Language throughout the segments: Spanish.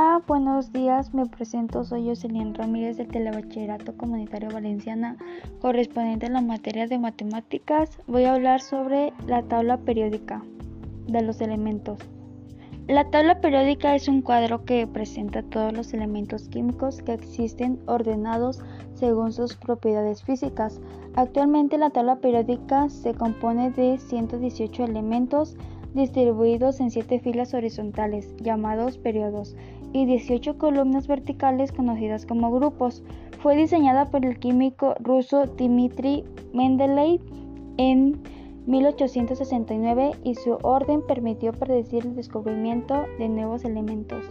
Hola, buenos días. Me presento, soy Jocelyn Ramírez del Telebachillerato Comunitario Valenciana, correspondiente a la materia de matemáticas. Voy a hablar sobre la tabla periódica de los elementos. La tabla periódica es un cuadro que presenta todos los elementos químicos que existen ordenados según sus propiedades físicas. Actualmente la tabla periódica se compone de 118 elementos distribuidos en 7 filas horizontales, llamados periodos, y 18 columnas verticales conocidas como grupos. Fue diseñada por el químico ruso Dmitry Mendeleev en 1869 y su orden permitió predecir el descubrimiento de nuevos elementos.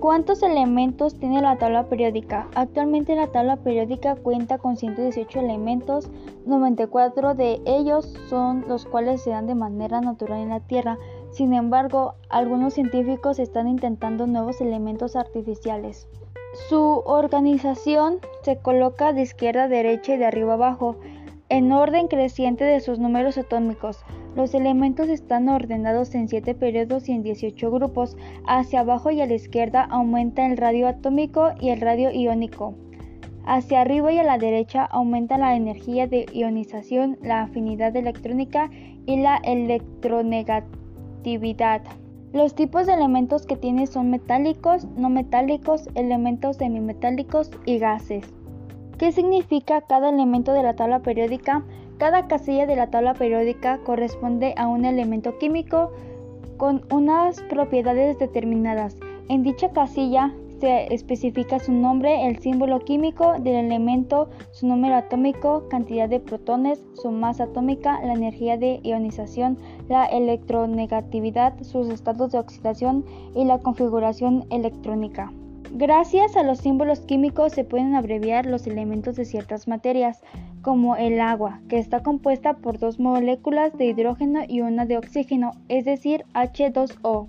¿Cuántos elementos tiene la tabla periódica? Actualmente la tabla periódica cuenta con 118 elementos, 94 de ellos son los cuales se dan de manera natural en la Tierra. Sin embargo, algunos científicos están intentando nuevos elementos artificiales. Su organización se coloca de izquierda a derecha y de arriba a abajo en orden creciente de sus números atómicos. Los elementos están ordenados en 7 periodos y en 18 grupos. Hacia abajo y a la izquierda aumenta el radio atómico y el radio iónico. Hacia arriba y a la derecha aumenta la energía de ionización, la afinidad electrónica y la electronegatividad. Los tipos de elementos que tiene son metálicos, no metálicos, elementos semimetálicos y gases. ¿Qué significa cada elemento de la tabla periódica? Cada casilla de la tabla periódica corresponde a un elemento químico con unas propiedades determinadas. En dicha casilla se especifica su nombre, el símbolo químico del elemento, su número atómico, cantidad de protones, su masa atómica, la energía de ionización, la electronegatividad, sus estados de oxidación y la configuración electrónica. Gracias a los símbolos químicos se pueden abreviar los elementos de ciertas materias, como el agua, que está compuesta por dos moléculas de hidrógeno y una de oxígeno, es decir, H2O.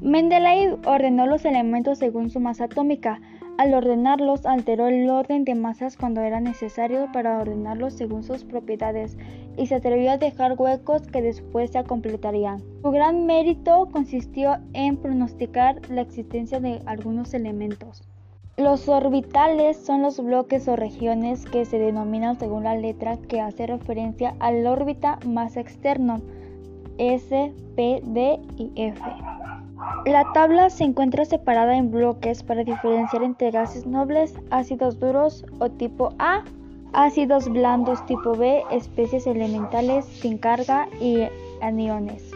Mendeleev ordenó los elementos según su masa atómica. Al ordenarlos, alteró el orden de masas cuando era necesario para ordenarlos según sus propiedades y se atrevió a dejar huecos que después se completarían. Su gran mérito consistió en pronosticar la existencia de algunos elementos. Los orbitales son los bloques o regiones que se denominan según la letra que hace referencia a la órbita más externo, S, P, D y F. La tabla se encuentra separada en bloques para diferenciar entre gases nobles, ácidos duros o tipo A, ácidos blandos tipo B, especies elementales sin carga y aniones.